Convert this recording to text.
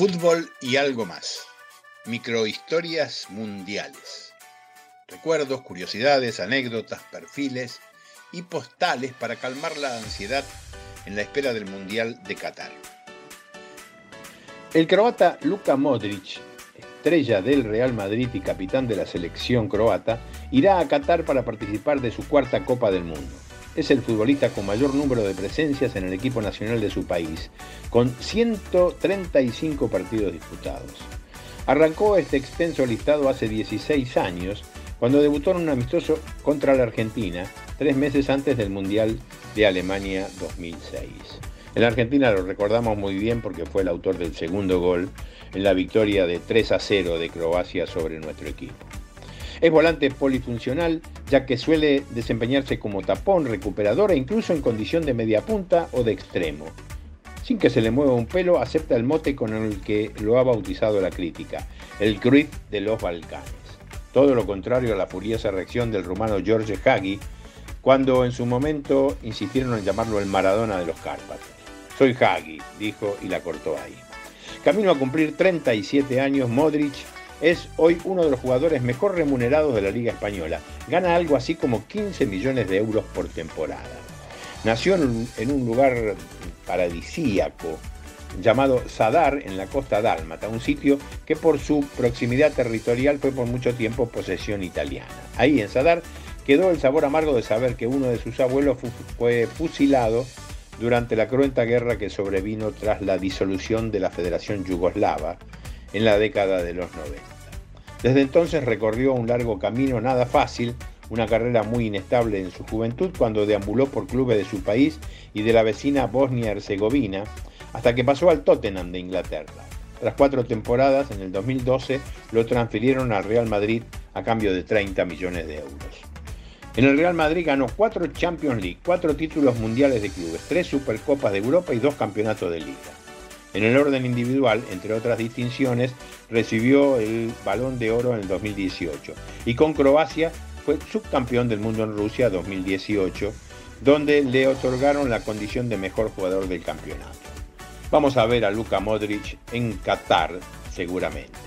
Fútbol y algo más. Microhistorias mundiales. Recuerdos, curiosidades, anécdotas, perfiles y postales para calmar la ansiedad en la espera del Mundial de Qatar. El croata Luka Modric, estrella del Real Madrid y capitán de la selección croata, irá a Qatar para participar de su cuarta Copa del Mundo es el futbolista con mayor número de presencias en el equipo nacional de su país, con 135 partidos disputados. Arrancó este extenso listado hace 16 años, cuando debutó en un amistoso contra la Argentina, tres meses antes del Mundial de Alemania 2006. En la Argentina lo recordamos muy bien porque fue el autor del segundo gol en la victoria de 3 a 0 de Croacia sobre nuestro equipo. Es volante polifuncional, ya que suele desempeñarse como tapón, recuperador e incluso en condición de media punta o de extremo. Sin que se le mueva un pelo, acepta el mote con el que lo ha bautizado la crítica, el Cruyff de los Balcanes. Todo lo contrario a la furiosa reacción del rumano George Hagi, cuando en su momento insistieron en llamarlo el Maradona de los Cárpatos. Soy Hagi, dijo y la cortó ahí. Camino a cumplir 37 años, Modric es hoy uno de los jugadores mejor remunerados de la Liga Española. Gana algo así como 15 millones de euros por temporada. Nació en un lugar paradisíaco llamado Sadar en la costa dálmata, un sitio que por su proximidad territorial fue por mucho tiempo posesión italiana. Ahí en Sadar quedó el sabor amargo de saber que uno de sus abuelos fue fusilado durante la cruenta guerra que sobrevino tras la disolución de la Federación Yugoslava en la década de los 90. Desde entonces recorrió un largo camino nada fácil, una carrera muy inestable en su juventud cuando deambuló por clubes de su país y de la vecina Bosnia-Herzegovina, hasta que pasó al Tottenham de Inglaterra. Tras cuatro temporadas, en el 2012 lo transfirieron al Real Madrid a cambio de 30 millones de euros. En el Real Madrid ganó cuatro Champions League, cuatro títulos mundiales de clubes, tres Supercopas de Europa y dos campeonatos de liga. En el orden individual, entre otras distinciones, recibió el Balón de Oro en el 2018 y con Croacia fue subcampeón del mundo en Rusia 2018, donde le otorgaron la condición de mejor jugador del campeonato. Vamos a ver a Luka Modric en Qatar seguramente.